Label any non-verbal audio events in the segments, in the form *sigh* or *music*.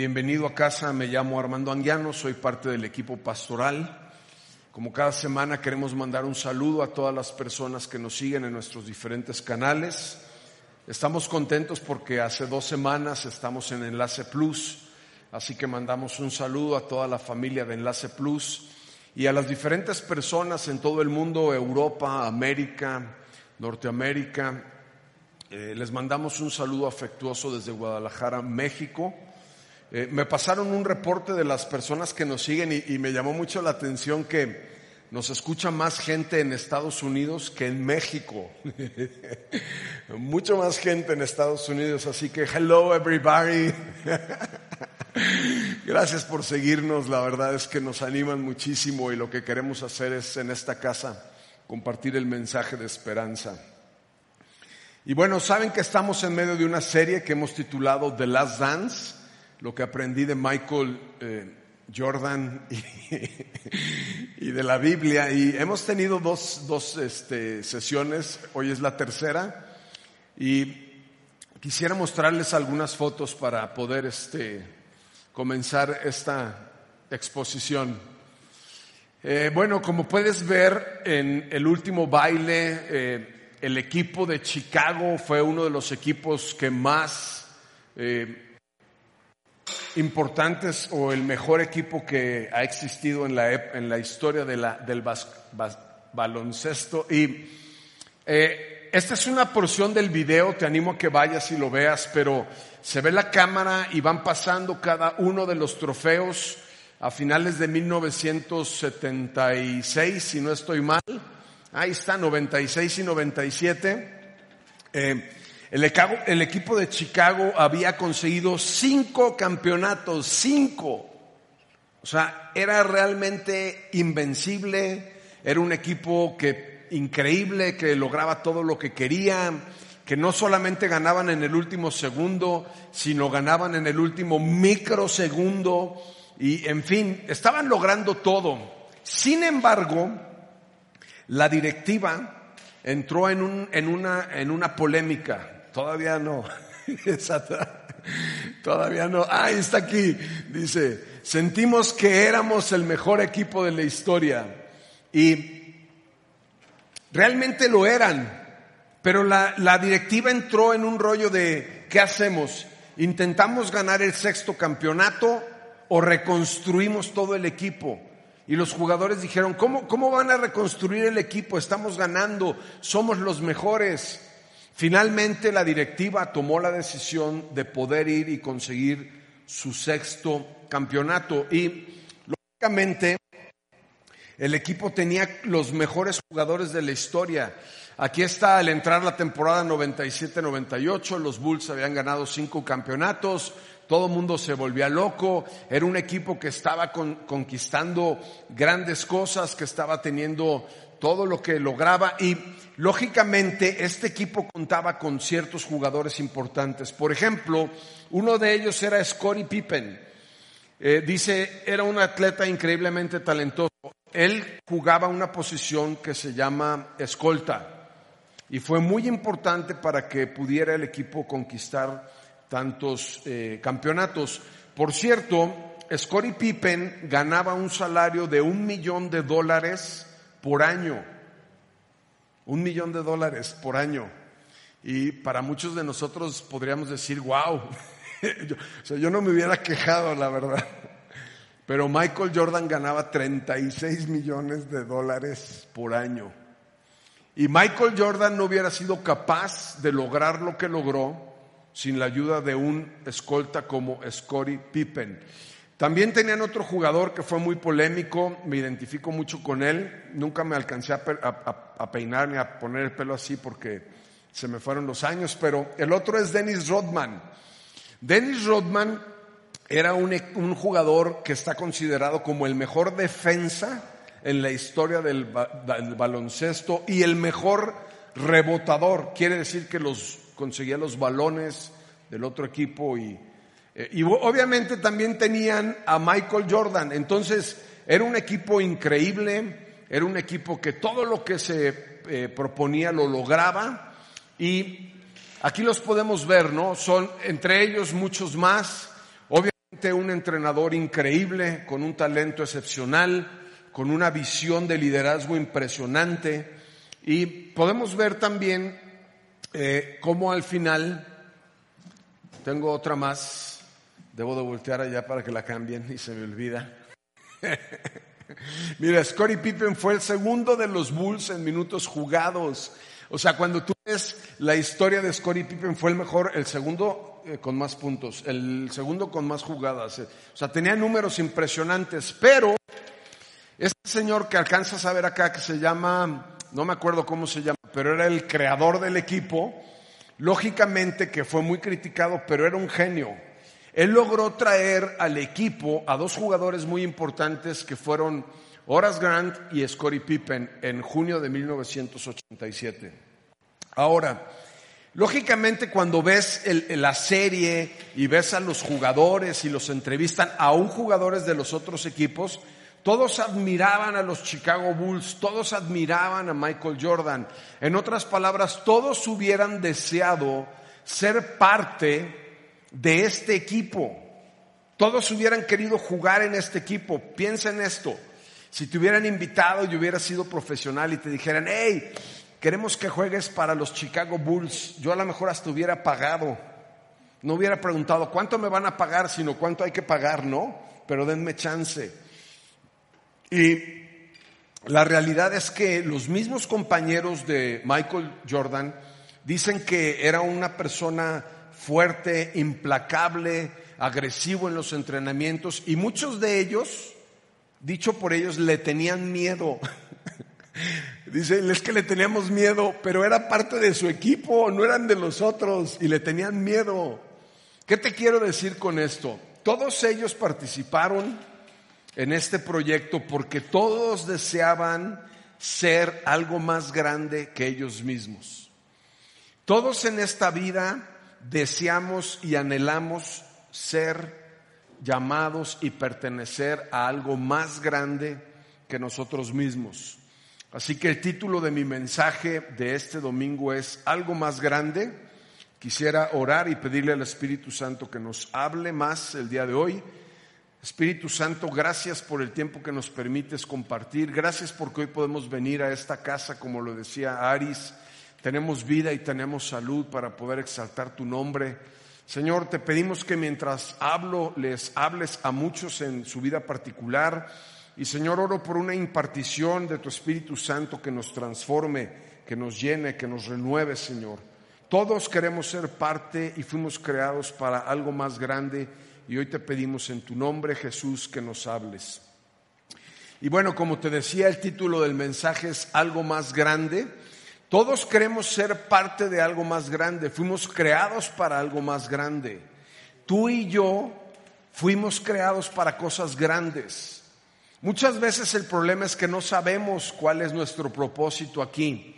Bienvenido a casa, me llamo Armando Anguiano, soy parte del equipo pastoral. Como cada semana queremos mandar un saludo a todas las personas que nos siguen en nuestros diferentes canales. Estamos contentos porque hace dos semanas estamos en Enlace Plus, así que mandamos un saludo a toda la familia de Enlace Plus y a las diferentes personas en todo el mundo, Europa, América, Norteamérica. Eh, les mandamos un saludo afectuoso desde Guadalajara, México. Eh, me pasaron un reporte de las personas que nos siguen y, y, me llamó mucho la atención que nos escucha más gente en Estados Unidos que en México. *laughs* Mucho más gente en Estados Unidos, así que hello everybody. *laughs* Gracias por seguirnos, la verdad es que nos animan muchísimo y lo que queremos hacer es en esta casa compartir el mensaje de esperanza. Y bueno, saben que estamos en medio de una serie que hemos titulado The Last Dance, lo que aprendí de Michael eh, Jordan *laughs* y, de la Biblia. Y hemos tenido dos, dos este, sesiones, hoy es la tercera, y quisiera mostrarles algunas fotos para poder este, comenzar esta exposición. Eh, bueno, como puedes ver en el último baile, eh, el equipo de Chicago fue uno de los equipos que más importantes o el mejor equipo que ha existido en la, en la historia de la, del bas, bas, baloncesto. Y eh, esta es una porción del video, te animo a que vayas y lo veas, pero se ve la cámara y van pasando cada uno de los trofeos a finales de 1976, si no estoy mal. Ahí está, 96 y 97. Eh, el, equipo de Chicago había conseguido cinco campeonatos, cinco. O sea, era realmente invencible, era un equipo que increíble, que lograba todo lo que quería, que no solamente ganaban en el último segundo, sino ganaban en el último microsegundo y en fin, estaban logrando todo. Sin embargo, la directiva entró en, un, en, una, en una polémica. Todavía no. *laughs* Todavía no. Ah, está aquí. Dice, sentimos que éramos el mejor equipo de la historia. Y realmente lo eran. Pero la, la directiva entró en un rollo de, ¿qué hacemos? ¿Intentamos ganar el sexto campeonato o reconstruimos todo el equipo? Y los jugadores dijeron, ¿cómo, ¿cómo van a reconstruir el equipo? Estamos ganando, somos los mejores. Finalmente la directiva tomó la decisión de poder ir y conseguir su sexto campeonato. Y lógicamente el equipo tenía los mejores jugadores de la historia. Aquí está al entrar la temporada 97-98, los Bulls habían ganado cinco campeonatos, todo el mundo se volvía loco, era un equipo que estaba con, conquistando grandes cosas, que estaba teniendo todo lo que lograba y lógicamente este equipo contaba con ciertos jugadores importantes. Por ejemplo, uno de ellos era Scottie Pippen. Eh, dice, era un atleta increíblemente talentoso. Él jugaba una posición que se llama escolta y fue muy importante para que pudiera el equipo conquistar tantos eh, campeonatos. Por cierto, Scottie Pippen ganaba un salario de un millón de dólares por año. Un millón de dólares por año. Y para muchos de nosotros podríamos decir, wow, *laughs* yo, o sea, yo no me hubiera quejado, la verdad. Pero Michael Jordan ganaba 36 millones de dólares por año. Y Michael Jordan no hubiera sido capaz de lograr lo que logró sin la ayuda de un escolta como Scottie Pippen. También tenían otro jugador que fue muy polémico, me identifico mucho con él, nunca me alcancé a, a, a peinar ni a poner el pelo así porque se me fueron los años, pero el otro es Dennis Rodman. Dennis Rodman era un, jugador que está considerado como el mejor defensa en la historia del, del baloncesto y el mejor rebotador. Quiere decir que los conseguía los balones del otro equipo y, y obviamente también tenían a Michael Jordan. Entonces era un equipo increíble, era un equipo que todo lo que se eh, proponía lo lograba y aquí los podemos ver, ¿no? Son entre ellos muchos más. Obviamente un entrenador increíble, con un talento excepcional, con una visión de liderazgo impresionante. Y podemos ver también eh, cómo al final, tengo otra más, debo de voltear allá para que la cambien y se me olvida. *laughs* Mira, Scottie Pippen fue el segundo de los Bulls en minutos jugados. O sea, cuando tú ves la historia de Scottie Pippen fue el mejor, el segundo eh, con más puntos, el segundo con más jugadas. Eh. O sea, tenía números impresionantes, pero este señor que alcanzas a ver acá, que se llama, no me acuerdo cómo se llama, pero era el creador del equipo, lógicamente que fue muy criticado, pero era un genio. Él logró traer al equipo a dos jugadores muy importantes que fueron Horace Grant y Scottie Pippen en junio de 1987. Ahora, lógicamente cuando ves la serie y ves a los jugadores y los entrevistan, aún jugadores de los otros equipos, todos admiraban a los Chicago Bulls, todos admiraban a Michael Jordan. En otras palabras, todos hubieran deseado ser parte de este equipo. Todos hubieran querido jugar en este equipo. Piensa en esto. Si te hubieran invitado y hubieras sido profesional y te dijeran, hey, queremos que juegues para los Chicago Bulls, yo a lo mejor hasta hubiera pagado. No hubiera preguntado cuánto me van a pagar, sino cuánto hay que pagar, ¿no? Pero denme chance. Y la realidad es que los mismos compañeros de Michael Jordan dicen que era una persona fuerte, implacable, agresivo en los entrenamientos y muchos de ellos, dicho por ellos, le tenían miedo. *laughs* Dicen, es que le teníamos miedo, pero era parte de su equipo, no eran de los otros y le tenían miedo. ¿Qué te quiero decir con esto? Todos ellos participaron en este proyecto porque todos deseaban ser algo más grande que ellos mismos. Todos en esta vida deseamos y anhelamos ser llamados y pertenecer a algo más grande que nosotros mismos. Así que el título de mi mensaje de este domingo es Algo más grande. Quisiera orar y pedirle al Espíritu Santo que nos hable más el día de hoy Espíritu Santo, gracias por el tiempo que nos permites compartir. Gracias porque hoy podemos venir a esta casa, como lo decía Aris. Tenemos vida y tenemos salud para poder exaltar tu nombre. Señor, te pedimos que mientras hablo, les hables a muchos en su vida particular. Y Señor, oro por una impartición de tu Espíritu Santo que nos transforme, que nos llene, que nos renueve, Señor. Todos queremos ser parte y fuimos creados para algo más grande y hoy te pedimos en tu nombre, Jesús, que nos hables. Y bueno, como te decía, el título del mensaje es algo más grande. Todos queremos ser parte de algo más grande. Fuimos creados para algo más grande. Tú y yo fuimos creados para cosas grandes. Muchas veces el problema es que no sabemos cuál es nuestro propósito aquí.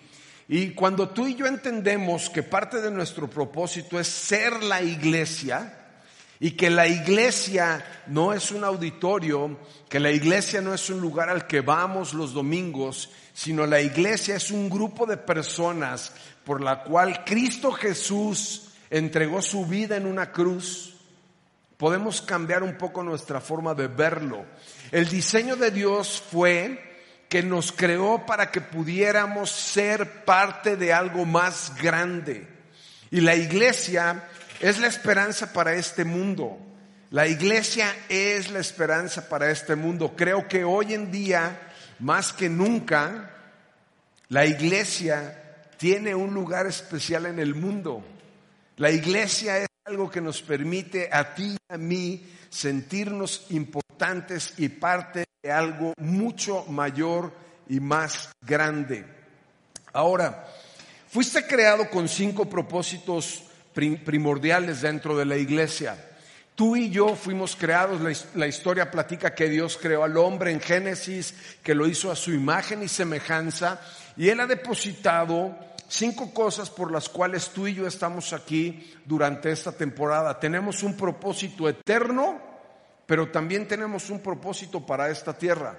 Y cuando tú y yo entendemos que parte de nuestro propósito es ser la iglesia, y que la iglesia no es un auditorio, que la iglesia no es un lugar al que vamos los domingos, sino la iglesia es un grupo de personas por la cual Cristo Jesús entregó su vida en una cruz. Podemos cambiar un poco nuestra forma de verlo. El diseño de Dios fue que nos creó para que pudiéramos ser parte de algo más grande. Y la iglesia es la esperanza para este mundo. La iglesia es la esperanza para este mundo. Creo que hoy en día, más que nunca, la iglesia tiene un lugar especial en el mundo. La iglesia es algo que nos permite a ti y a mí sentirnos importantes y parte de algo mucho mayor y más grande. Ahora, fuiste creado con cinco propósitos primordiales dentro de la iglesia. Tú y yo fuimos creados, la, historia platica que Dios creó al hombre en Génesis, que lo hizo a su imagen y semejanza, y Él ha depositado cinco cosas por las cuales tú y yo estamos aquí durante esta temporada. Tenemos un propósito eterno, pero también tenemos un propósito para esta tierra.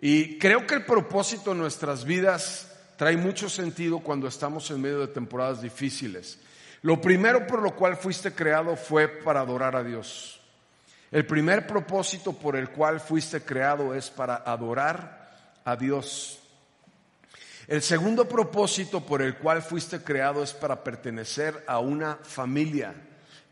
Y creo que el propósito de nuestras vidas trae mucho sentido cuando estamos en medio de temporadas difíciles. Lo primero por lo cual fuiste creado fue para adorar a Dios. El primer propósito por el cual fuiste creado es para adorar a Dios. El segundo propósito por el cual fuiste creado es para pertenecer a una familia,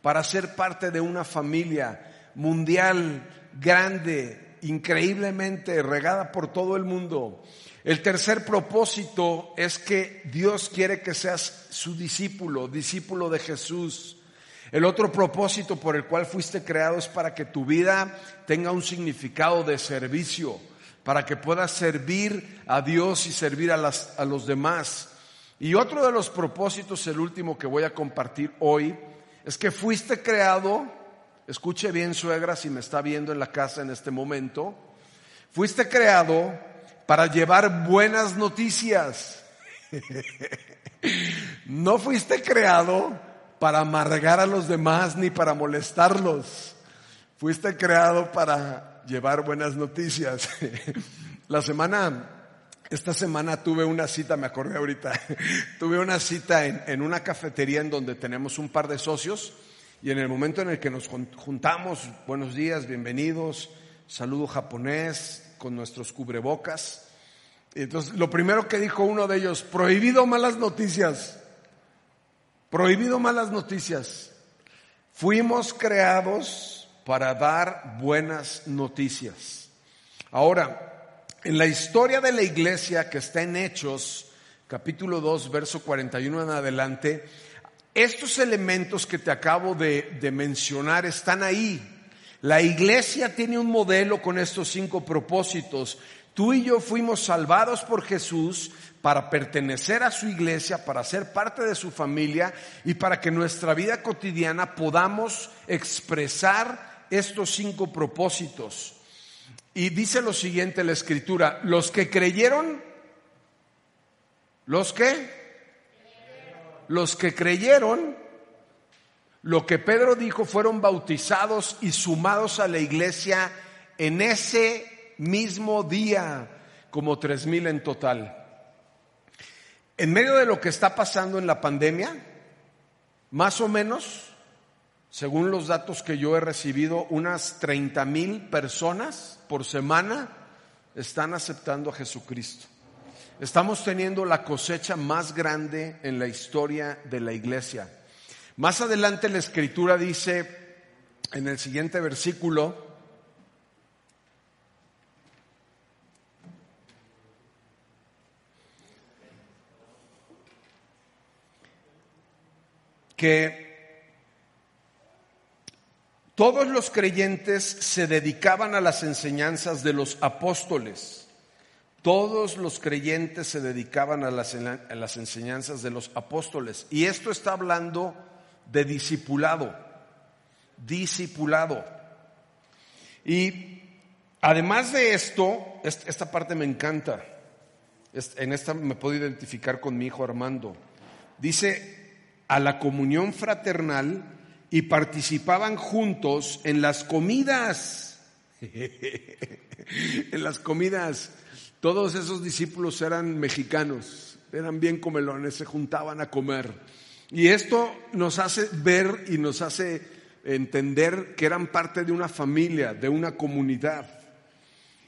para ser parte de una familia mundial, grande, increíblemente regada por todo el mundo. El tercer propósito es que Dios quiere que seas su discípulo, discípulo de Jesús. El otro propósito por el cual fuiste creado es para que tu vida tenga un significado de servicio para que puedas servir a Dios y servir a, las, a los demás. Y otro de los propósitos, el último que voy a compartir hoy, es que fuiste creado, escuche bien suegra si me está viendo en la casa en este momento, fuiste creado para llevar buenas noticias. *laughs* no fuiste creado para amargar a los demás ni para molestarlos. Fuiste creado para llevar buenas noticias. *laughs* La semana, esta semana tuve una cita, me acordé ahorita, *laughs* tuve una cita en, una cafetería en donde tenemos un par de socios y en el momento en el que nos juntamos, buenos días, bienvenidos, saludo japonés con nuestros cubrebocas. Entonces, lo primero que dijo uno de ellos, prohibido malas noticias, prohibido malas noticias. Fuimos creados para dar buenas noticias. Ahora, en la historia de la iglesia que está en Hechos, capítulo 2, verso 41 en adelante, estos elementos que te acabo de, de mencionar están ahí. La iglesia tiene un modelo con estos cinco propósitos. Tú y yo fuimos salvados por Jesús para pertenecer a su iglesia, para ser parte de su familia y para que nuestra vida cotidiana podamos expresar estos cinco propósitos. Y dice lo siguiente la escritura, los que creyeron, los que, los que creyeron, lo que Pedro dijo, fueron bautizados y sumados a la iglesia en ese mismo día, como tres mil en total. En medio de lo que está pasando en la pandemia, más o menos según los datos que yo he recibido, unas 30 mil personas por semana están aceptando a Jesucristo. Estamos teniendo la cosecha más grande en la historia de la iglesia. Más adelante la escritura dice en el siguiente versículo, que todos los creyentes se dedicaban a las enseñanzas de los apóstoles. Todos los creyentes se dedicaban a las, enseñanzas de los apóstoles. Y esto está hablando de discipulado. Discipulado. Y además de esto, esta parte me encanta. En esta me puedo identificar con mi hijo Armando. Dice, a la comunión fraternal y participaban juntos en las comidas. *laughs* en las comidas. Todos esos discípulos eran mexicanos, eran bien comelones, se juntaban a comer. Y esto nos hace ver y nos hace entender que eran parte de una familia, de una comunidad.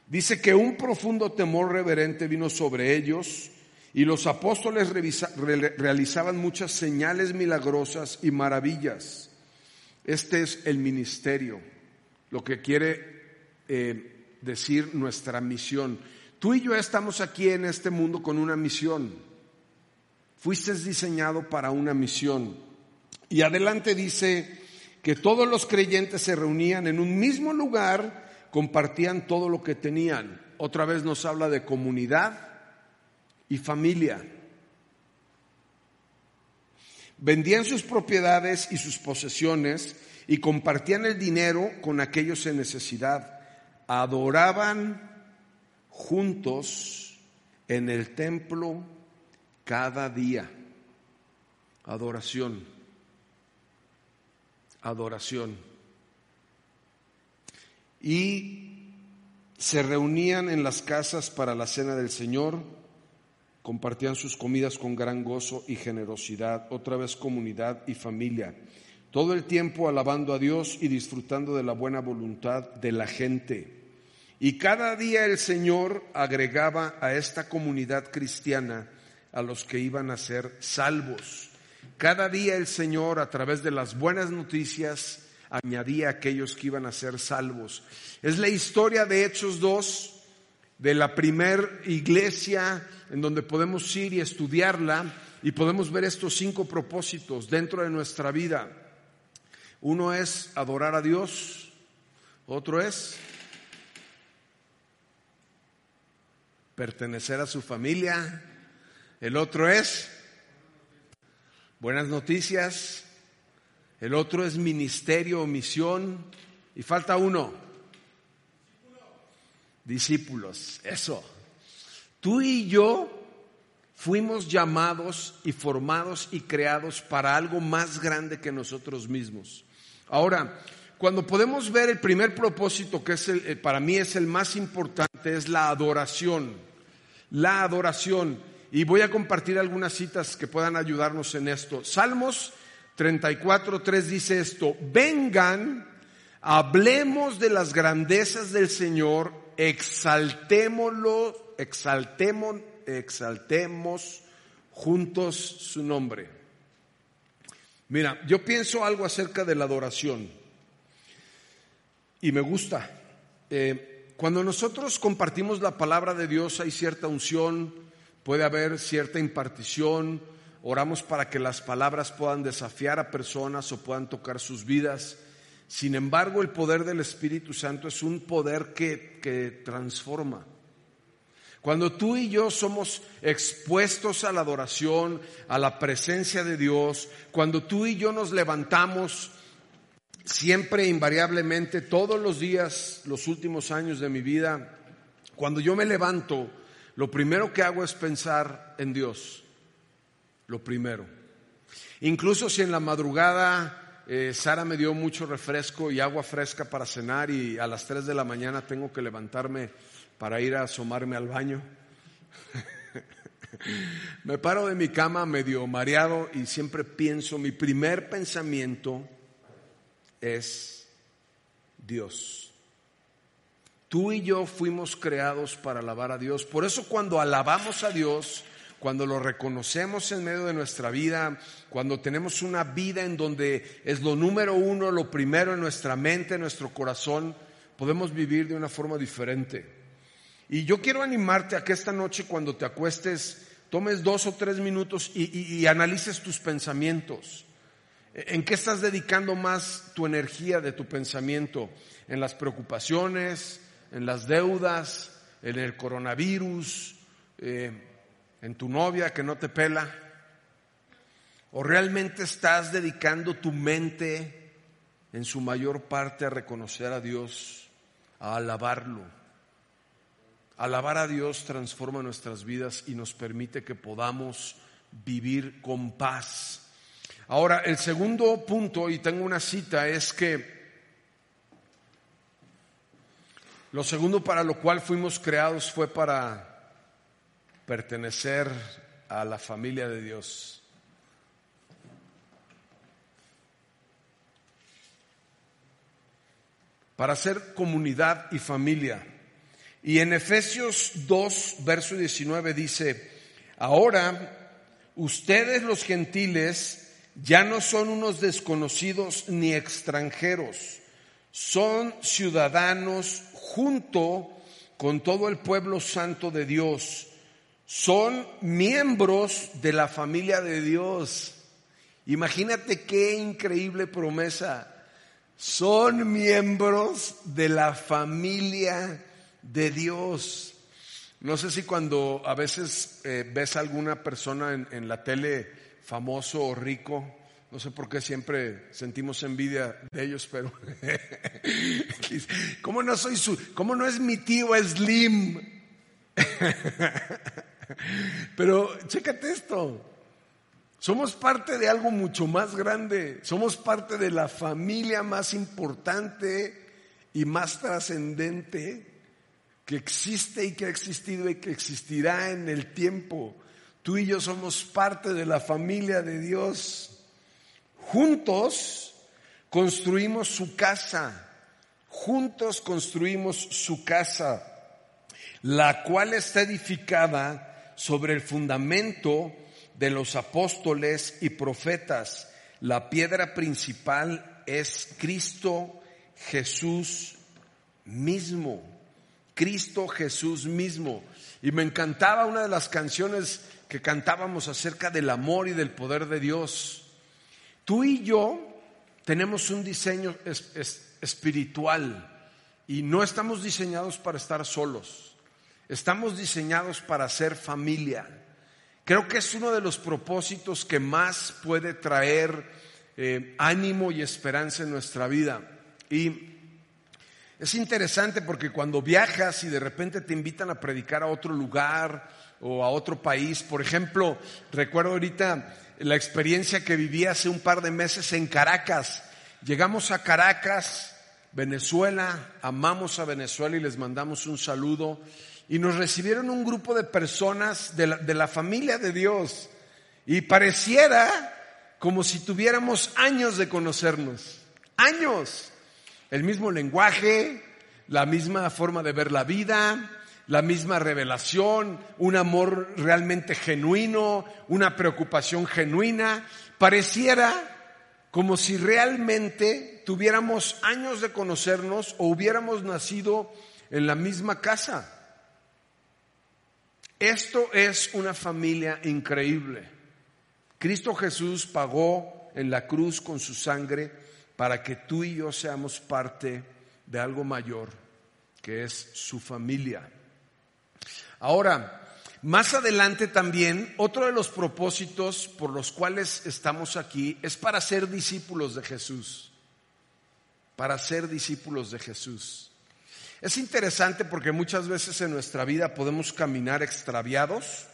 Dice que un profundo temor reverente vino sobre ellos y los apóstoles realizaban muchas señales milagrosas y maravillas. Este es el ministerio, lo que quiere eh, decir nuestra misión. Tú y yo estamos aquí en este mundo con una misión. Fuiste diseñado para una misión. Y adelante dice que todos los creyentes se reunían en un mismo lugar, compartían todo lo que tenían. Otra vez nos habla de comunidad y familia. Vendían sus propiedades y sus posesiones y compartían el dinero con aquellos en necesidad. Adoraban juntos en el templo cada día. Adoración. Adoración. Y se reunían en las casas para la cena del Señor compartían sus comidas con gran gozo y generosidad, otra vez comunidad y familia, todo el tiempo alabando a Dios y disfrutando de la buena voluntad de la gente. Y cada día el Señor agregaba a esta comunidad cristiana a los que iban a ser salvos. Cada día el Señor, a través de las buenas noticias, añadía a aquellos que iban a ser salvos. Es la historia de Hechos 2, de la primer iglesia en donde podemos ir y estudiarla y podemos ver estos cinco propósitos dentro de nuestra vida. Uno es adorar a Dios, otro es pertenecer a su familia, el otro es buenas noticias, el otro es ministerio o misión y falta uno, discípulos, eso. Tú y yo fuimos llamados y formados y creados para algo más grande que nosotros mismos. Ahora, cuando podemos ver el primer propósito, que es el, eh, para mí es el más importante, es la adoración. La adoración. Y voy a compartir algunas citas que puedan ayudarnos en esto. Salmos 34, 3 dice esto, vengan, hablemos de las grandezas del Señor, exaltémoslo, exaltemos, exaltemos juntos su nombre. Mira, yo pienso algo acerca de la adoración y me gusta. Eh, cuando nosotros compartimos la palabra de Dios hay cierta unción, puede haber cierta impartición, oramos para que las palabras puedan desafiar a personas o puedan tocar sus vidas. Sin embargo, el poder del Espíritu Santo es un poder que, que transforma. Cuando tú y yo somos expuestos a la adoración, a la presencia de Dios, cuando tú y yo nos levantamos siempre, invariablemente, todos los días, los últimos años de mi vida, cuando yo me levanto, lo primero que hago es pensar en Dios. Lo primero. Incluso si en la madrugada eh, Sara me dio mucho refresco y agua fresca para cenar y a las 3 de la mañana tengo que levantarme para ir a asomarme al baño. *laughs* me paro de mi cama medio mareado y siempre pienso, mi primer pensamiento es Dios. Tú y yo fuimos creados para alabar a Dios. Por eso cuando alabamos a Dios, cuando lo reconocemos en medio de nuestra vida, cuando tenemos una vida en donde es lo número uno, lo primero en nuestra mente, en nuestro corazón, podemos vivir de una forma diferente. Y yo quiero animarte a que esta noche cuando te acuestes, tomes dos o tres minutos y, y analices tus pensamientos. ¿En qué estás dedicando más tu energía de tu pensamiento? ¿En las preocupaciones? ¿En las deudas? ¿En el coronavirus? Eh, ¿En tu novia que no te pela? ¿O realmente estás dedicando tu mente en su mayor parte a reconocer a Dios, a alabarlo? Alabar a Dios transforma nuestras vidas y nos permite que podamos vivir con paz Ahora, el segundo punto, y tengo una cita, es que lo segundo para lo cual fuimos creados fue para pertenecer a la familia de Dios. Para ser comunidad y familia. Y en Efesios 2, verso 19 dice, ahora ustedes los gentiles ya no son unos desconocidos ni extranjeros, son ciudadanos junto con todo el pueblo santo de Dios, son miembros de la familia de Dios. Imagínate qué increíble promesa. Son miembros de la familia de Dios. No sé si cuando a veces eh, ves a alguna persona en, en la tele famoso o rico. No sé por qué siempre sentimos envidia de ellos, pero *laughs* ¿cómo no soy su, cómo no es mi tío Slim? *laughs* pero chécate esto. Somos parte de algo mucho más grande. Somos parte de la familia más importante y más trascendente que existe y que ha existido y que existirá en el tiempo. Tú y yo somos parte de la familia de Dios. Juntos construimos su casa. Juntos construimos su casa, la cual está edificada sobre el fundamento de los apóstoles y profetas. La piedra principal es Cristo Jesús mismo. Cristo Jesús mismo. Y me encantaba una de las canciones que cantábamos acerca del amor y del poder de Dios. Tú y yo tenemos un diseño espiritual y no estamos diseñados para estar solos. Estamos diseñados para ser familia. Creo que es uno de los propósitos que más puede traer eh, ánimo y esperanza en nuestra vida. Y es interesante porque cuando viajas y de repente te invitan a predicar a otro lugar o a otro país. Por ejemplo, recuerdo ahorita la experiencia que viví hace un par de meses en Caracas. Llegamos a Caracas, Venezuela, amamos a Venezuela y les mandamos un saludo. Y nos recibieron un grupo de personas de la, de la familia de Dios. Y pareciera como si tuviéramos años de conocernos. Años. El mismo lenguaje, la misma forma de ver la vida, la misma revelación, un amor realmente genuino, una preocupación genuina. Pareciera como si realmente tuviéramos años de conocernos o hubiéramos nacido en la misma casa. Esto es una familia increíble. Cristo Jesús pagó en la cruz con su sangre para que tú y yo seamos parte de algo mayor, que es su familia. Ahora, más adelante también, otro de los propósitos por los cuales estamos aquí es para ser discípulos de Jesús. Para ser discípulos de Jesús. Es interesante porque muchas veces en nuestra vida podemos caminar extraviados,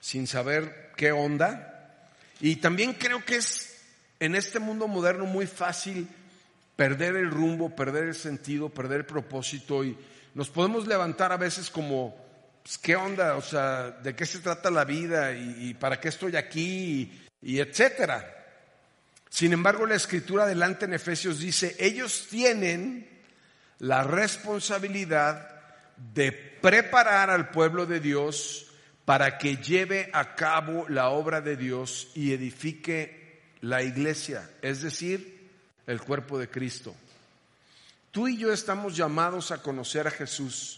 sin saber qué onda. Y también creo que es en este mundo moderno muy fácil perder el rumbo, perder el sentido, perder el propósito y nos podemos levantar a veces como pues, ¿qué onda? O sea, ¿de qué se trata la vida? ¿Y, para qué estoy aquí? Y, etcétera. Sin embargo, la escritura adelante en Efesios dice, ellos tienen la responsabilidad de preparar al pueblo de Dios para que lleve a cabo la obra de Dios y edifique la iglesia, es decir, el cuerpo de Cristo. Tú y yo estamos llamados a conocer a Jesús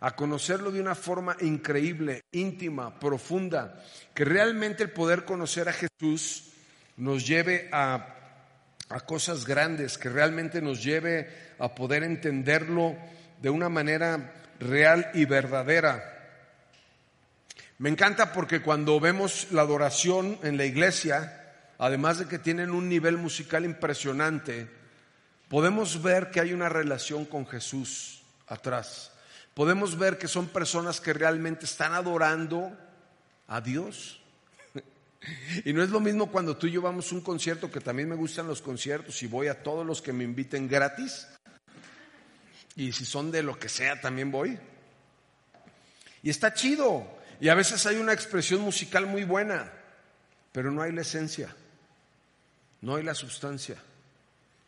a conocerlo de una forma increíble, íntima, profunda, que realmente el poder conocer a Jesús nos lleve a, cosas grandes, que realmente nos lleve a poder entenderlo de una manera real y verdadera. Me encanta porque cuando vemos la adoración en la iglesia, además de que tienen un nivel musical impresionante, podemos ver que hay una relación con Jesús atrás podemos ver que son personas que realmente están adorando a Dios. *laughs* Y no es lo mismo cuando tú y yo vamos a un concierto, que también me gustan los conciertos y voy a todos los que me inviten gratis. Y si son de lo que sea, también voy. Y está chido. Y a veces hay una expresión musical muy buena, pero no hay la esencia, no hay la sustancia,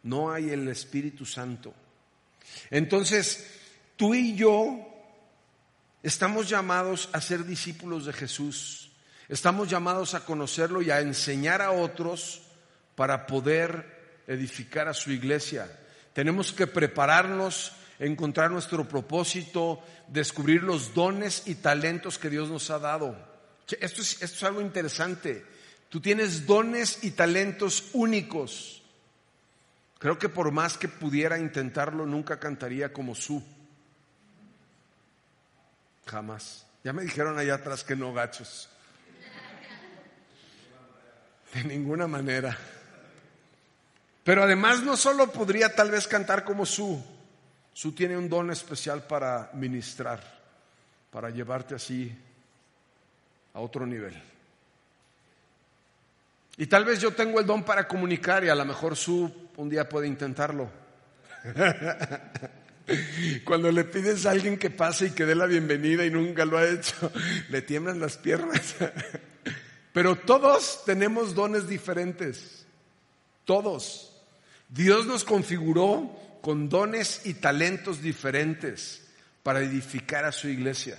no hay el Espíritu Santo. Entonces, Tú y yo estamos llamados a ser discípulos de Jesús. Estamos llamados a conocerlo y a enseñar a otros para poder edificar a su iglesia. Tenemos que prepararnos, encontrar nuestro propósito, descubrir los dones y talentos que Dios nos ha dado. Esto es, algo interesante. Tú tienes dones y talentos únicos. Creo que por más que pudiera intentarlo, nunca cantaría como su. Jamás. Ya me dijeron allá atrás que no, gachos. De ninguna manera. Pero además no solo podría tal vez cantar como su, su tiene un don especial para ministrar, para llevarte así a otro nivel. Y tal vez yo tengo el don para comunicar y a lo mejor su un día puede intentarlo. *laughs* Cuando le pides a alguien que pase y que dé la bienvenida y nunca lo ha hecho, *laughs* le tiemblan las piernas. *laughs* Pero todos tenemos dones diferentes. Todos. Dios nos configuró con dones y talentos diferentes para edificar a su iglesia.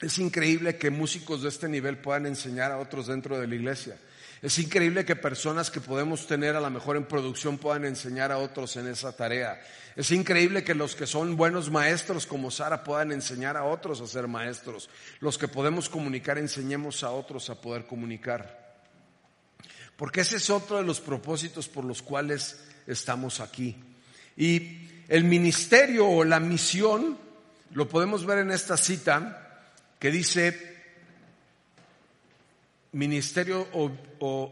Es increíble que músicos de este nivel puedan enseñar a otros dentro de la iglesia. Es increíble que personas que podemos tener a lo mejor en producción puedan enseñar a otros en esa tarea. Es increíble que los que son buenos maestros como Sara puedan enseñar a otros a ser maestros. Los que podemos comunicar enseñemos a otros a poder comunicar. Porque ese es otro de los propósitos por los cuales estamos aquí. Y el ministerio o la misión lo podemos ver en esta cita que dice ministerio o,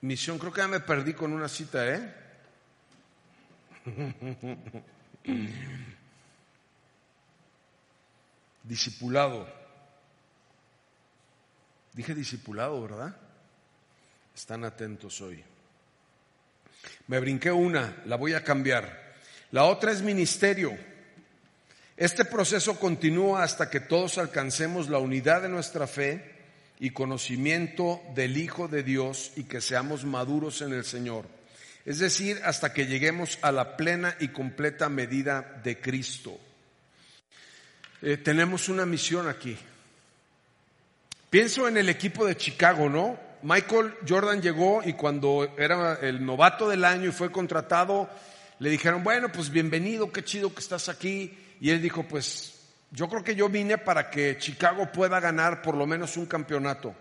misión. Creo que ya me perdí con una cita, ¿eh? *laughs* discipulado. Dije discipulado, ¿verdad? Están atentos hoy. Me brinqué una, la voy a cambiar. La otra es ministerio. Este proceso continúa hasta que todos alcancemos la unidad de nuestra fe y conocimiento del Hijo de Dios y que seamos maduros en el Señor. Es decir, hasta que lleguemos a la plena y completa medida de Cristo. Eh, tenemos una misión aquí. Pienso en el equipo de Chicago, ¿no? Michael Jordan llegó y cuando era el novato del año y fue contratado, le dijeron, bueno, pues bienvenido, qué chido que estás aquí. Y él dijo, pues yo creo que yo vine para que Chicago pueda ganar por lo menos un campeonato.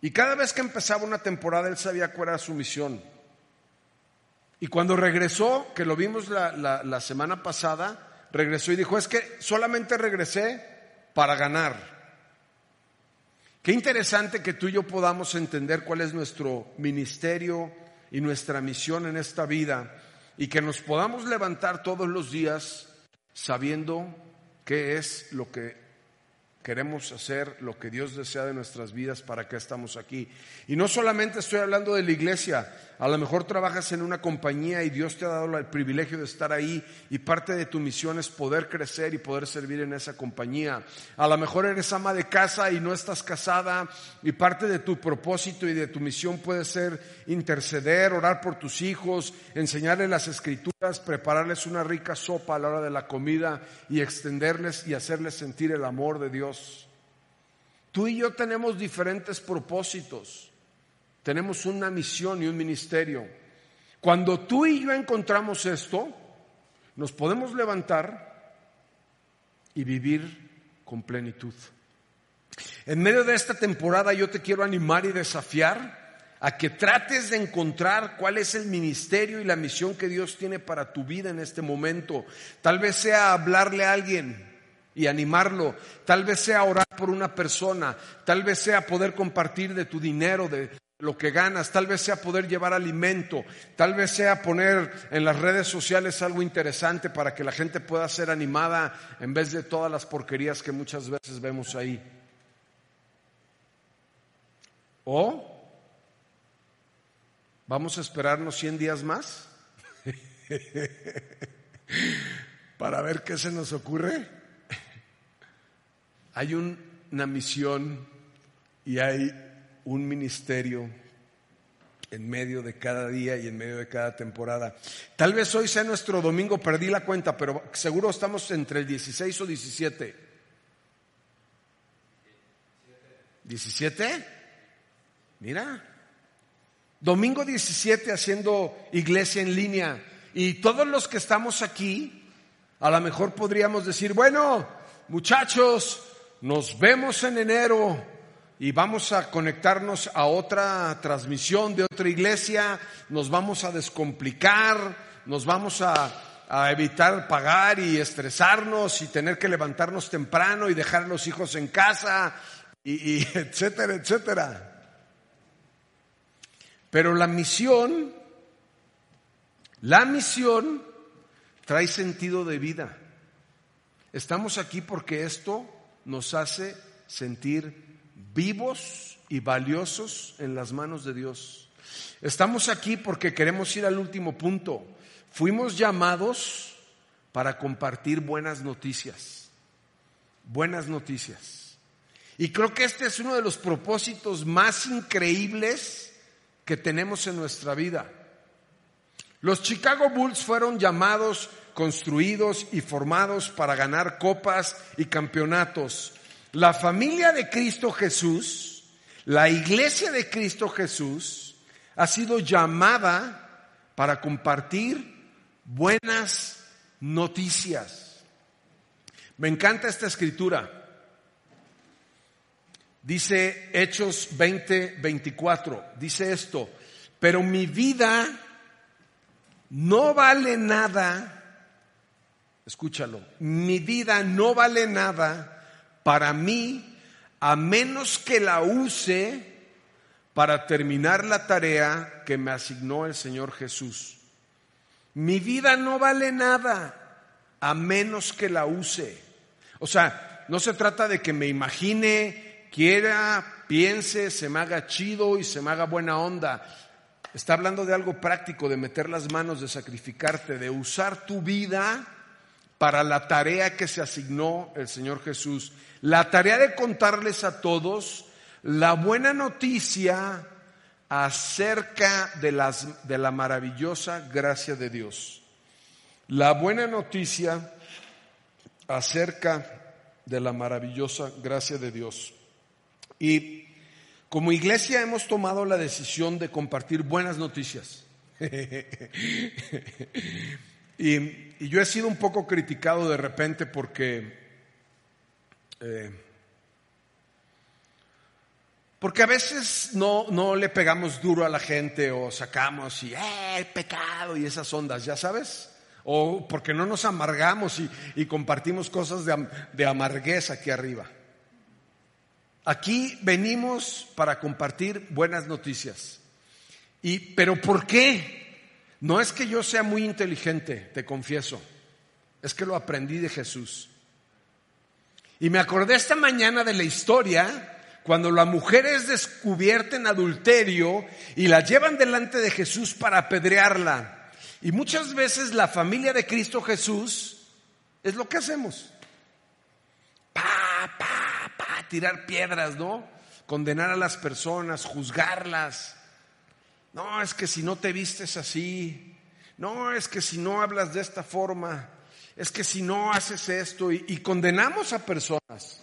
Y cada vez que empezaba una temporada, él sabía cuál era su misión. Y cuando regresó, que lo vimos la, semana pasada, regresó y dijo, es que solamente regresé para ganar. Qué interesante que tú y yo podamos entender cuál es nuestro ministerio y nuestra misión en esta vida y que nos podamos levantar todos los días sabiendo qué es lo que queremos hacer, lo que Dios desea de nuestras vidas, para qué estamos aquí. Y no solamente estoy hablando de la iglesia, a lo mejor trabajas en una compañía y Dios te ha dado el privilegio de estar ahí y parte de tu misión es poder crecer y poder servir en esa compañía. A lo mejor eres ama de casa y no estás casada y parte de tu propósito y de tu misión puede ser interceder, orar por tus hijos, enseñarles las escrituras, prepararles una rica sopa a la hora de la comida y extenderles y hacerles sentir el amor de Dios. Tú y yo tenemos diferentes propósitos. Tenemos una misión y un ministerio. Cuando tú y yo encontramos esto, nos podemos levantar y vivir con plenitud. En medio de esta temporada yo te quiero animar y desafiar a que trates de encontrar cuál es el ministerio y la misión que Dios tiene para tu vida en este momento. Tal vez sea hablarle a alguien y animarlo, tal vez sea orar por una persona, tal vez sea poder compartir de tu dinero, de, lo que ganas, tal vez sea poder llevar alimento, tal vez sea poner en las redes sociales algo interesante para que la gente pueda ser animada en vez de todas las porquerías que muchas veces vemos ahí. O vamos a esperarnos 100 días más *laughs* para ver qué se nos ocurre. Hay una misión y hay un ministerio en medio de cada día y en medio de cada temporada. Tal vez hoy sea nuestro domingo, perdí la cuenta, pero seguro estamos entre el 16 o 17. ¿17? Mira. Domingo 17 haciendo iglesia en línea. Y todos los que estamos aquí, a lo mejor podríamos decir, bueno, muchachos, nos vemos en enero y vamos a conectarnos a otra transmisión de otra iglesia, nos vamos a descomplicar, nos vamos a, evitar pagar y estresarnos y tener que levantarnos temprano y dejar a los hijos en casa y, y *laughs* etcétera, etcétera. Pero la misión, la misión trae sentido de vida. Estamos aquí porque esto nos hace sentir vivos y valiosos en las manos de Dios. Estamos aquí porque queremos ir al último punto, fuimos llamados para compartir buenas noticias. Buenas noticias. Y creo que este es uno de los propósitos más increíbles que tenemos en nuestra vida. Los Chicago Bulls fueron llamados, construidos y formados para ganar copas y campeonatos. La familia de Cristo Jesús, la iglesia de Cristo Jesús, ha sido llamada para compartir buenas noticias. Me encanta esta escritura. Dice Hechos 20, 24, dice esto, pero mi vida no vale nada, escúchalo, mi vida no vale nada para mí a menos que la use para terminar la tarea que me asignó el Señor Jesús. Mi vida no vale nada a menos que la use. O sea, no se trata de que me imagine, quiera, piense, se me haga chido y se me haga buena onda. Está hablando de algo práctico, de meter las manos, de sacrificarte, de usar tu vida para la tarea que se asignó el Señor Jesús. La tarea de contarles a todos la buena noticia acerca de, las, de la maravillosa gracia de Dios. La buena noticia acerca de la maravillosa gracia de Dios. Y como iglesia hemos tomado la decisión de compartir buenas noticias. *laughs* y, yo he sido un poco criticado de repente porque... Eh, porque a veces no, no, le pegamos duro a la gente o sacamos y, ¡eh, pecado! y esas ondas, ¿ya sabes? O porque no nos amargamos y, compartimos cosas de, de aquí arriba. Aquí venimos para compartir buenas noticias. Y, pero ¿por qué? No es que yo sea muy inteligente, te confieso. Es que lo aprendí de Jesús. Y me acordé esta mañana de la historia cuando la mujer es descubierta en adulterio y la llevan delante de Jesús para apedrearla. Y muchas veces la familia de Cristo Jesús es lo que hacemos. Pa, pa, tirar piedras, ¿no? Condenar a las personas, juzgarlas. No, es que si no te vistes así, no, es que si no hablas de esta forma, es que si no haces esto, y, condenamos a personas.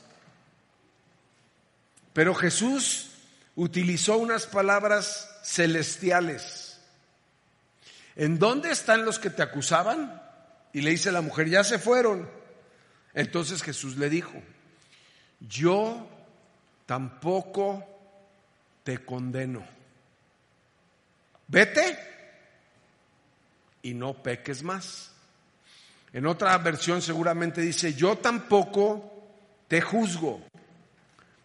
Pero Jesús utilizó unas palabras celestiales. ¿En dónde están los que te acusaban? Y le dice la mujer, ya se fueron. Entonces Jesús le dijo, yo tampoco te condeno. Vete y no peques más. En otra versión seguramente dice, yo tampoco te juzgo.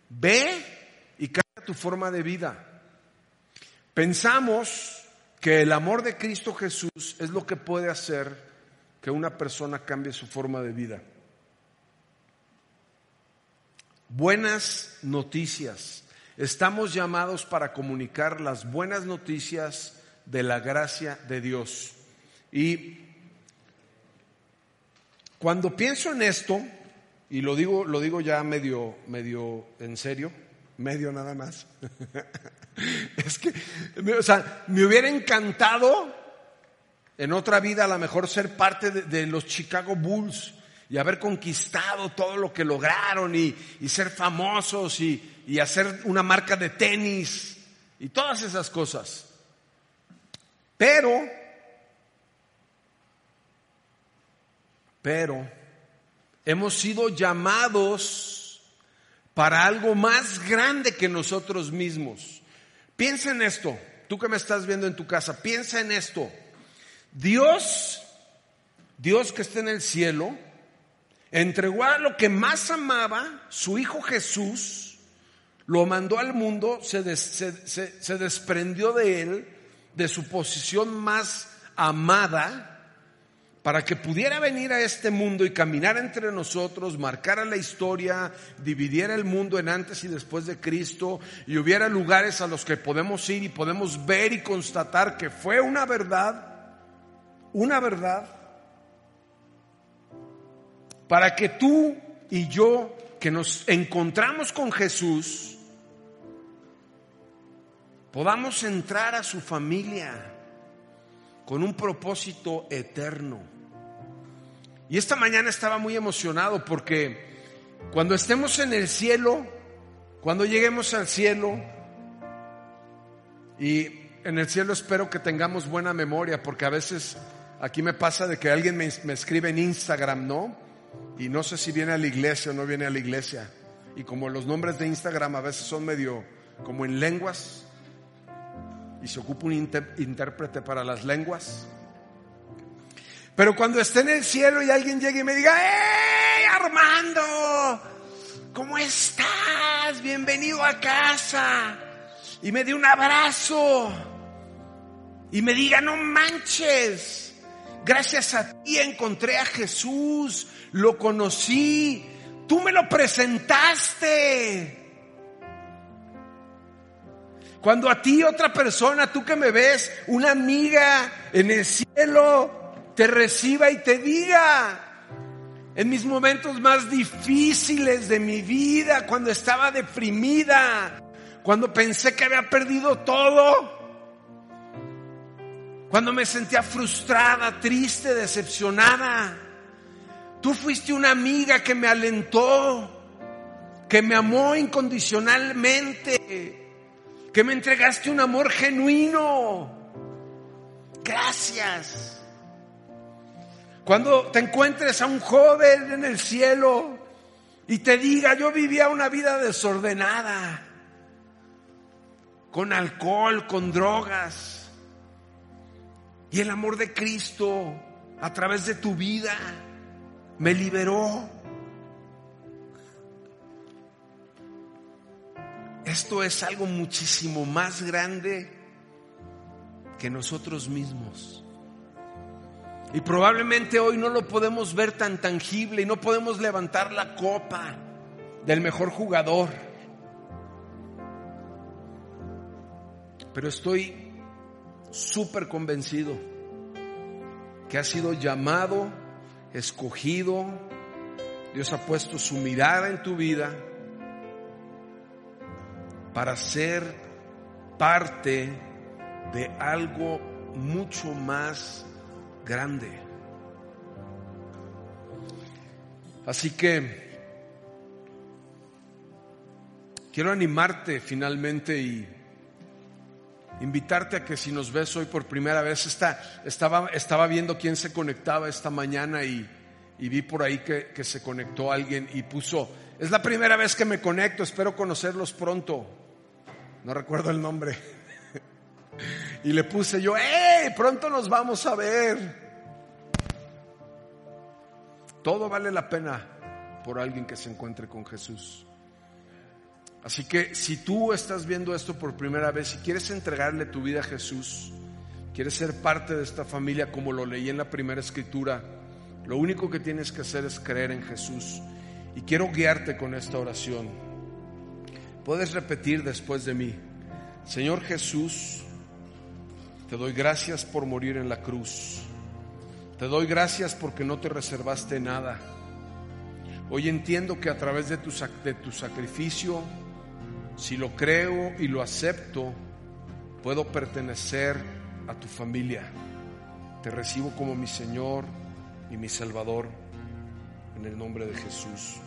Ve y cambia tu forma de vida. Pensamos que el amor de Cristo Jesús es lo que puede hacer que una persona cambie su forma de vida buenas noticias. Estamos llamados para comunicar las buenas noticias de la gracia de Dios. Y cuando pienso en esto, y lo digo, lo digo ya medio, medio en serio, medio nada más, *laughs* es que, o sea, me hubiera encantado en otra vida a lo mejor ser parte de los Chicago Bulls y haber conquistado todo lo que lograron y, ser famosos y, y hacer una marca de tenis y todas esas cosas. Pero, pero, hemos sido llamados para algo más grande que nosotros mismos. Piensa en esto, tú que me estás viendo en tu casa, piensa en esto. Dios, Dios que está en el cielo, entregó a lo que más amaba, su Hijo Jesús, lo mandó al mundo, se, desprendió de él, de su posición más amada, para que pudiera venir a este mundo y caminar entre nosotros, marcara la historia, dividiera el mundo en antes y después de Cristo, y hubiera lugares a los que podemos ir y podemos ver y constatar que fue una verdad una verdad para que tú y yo que nos encontramos con Jesús podamos entrar a su familia con un propósito eterno. Y esta mañana estaba muy emocionado porque cuando estemos en el cielo, cuando lleguemos al cielo, y en el cielo espero que tengamos buena memoria, porque a veces aquí me pasa de que alguien me, escribe en Instagram, ¿no? Y no sé si viene a la iglesia o no viene a la iglesia. Y como los nombres de Instagram a veces son medio como en lenguas, y se ocupa un intérprete para las lenguas. Pero cuando esté en el cielo y alguien llegue y me diga, ¡Hey, Armando! ¿Cómo estás? Bienvenido a casa. Y me dé un abrazo. Y me diga, no manches. Gracias a ti encontré a Jesús. Lo conocí. Tú me lo presentaste. Cuando a ti otra persona, tú que me ves, una amiga en el cielo, te reciba y te diga, en mis momentos más difíciles de mi vida, cuando estaba deprimida, cuando pensé que había perdido todo, cuando me sentía frustrada, triste, decepcionada, tú fuiste una amiga que me alentó, que me amó incondicionalmente que me entregaste un amor genuino. Gracias. Cuando te encuentres a un joven en el cielo y te diga, yo vivía una vida desordenada, con alcohol, con drogas, y el amor de Cristo a través de tu vida me liberó. Esto es algo muchísimo más grande que nosotros mismos. Y probablemente hoy no lo podemos ver tan tangible y no podemos levantar la copa del mejor jugador. Pero estoy súper convencido que ha sido llamado, escogido, Dios ha puesto su mirada en tu vida para ser parte de algo mucho más grande. Así que quiero animarte finalmente y invitarte a que si nos ves hoy por primera vez, estaba, estaba viendo quién se conectaba esta mañana y, vi por ahí que, que se conectó alguien y puso, es la primera vez que me conecto, espero conocerlos pronto no recuerdo el nombre. *laughs* y le puse yo, ¡eh! Pronto nos vamos a ver. Todo vale la pena por alguien que se encuentre con Jesús. Así que si tú estás viendo esto por primera vez y quieres entregarle tu vida a Jesús, quieres ser parte de esta familia como lo leí en la primera escritura, lo único que tienes que hacer es creer en Jesús. Y quiero guiarte con esta oración. Puedes repetir después de mí, Señor Jesús, te doy gracias por morir en la cruz. Te doy gracias porque no te reservaste nada. Hoy entiendo que a través de tu, de tu sacrificio, si lo creo y lo acepto, puedo pertenecer a tu familia. Te recibo como mi Señor y mi Salvador en el nombre de Jesús.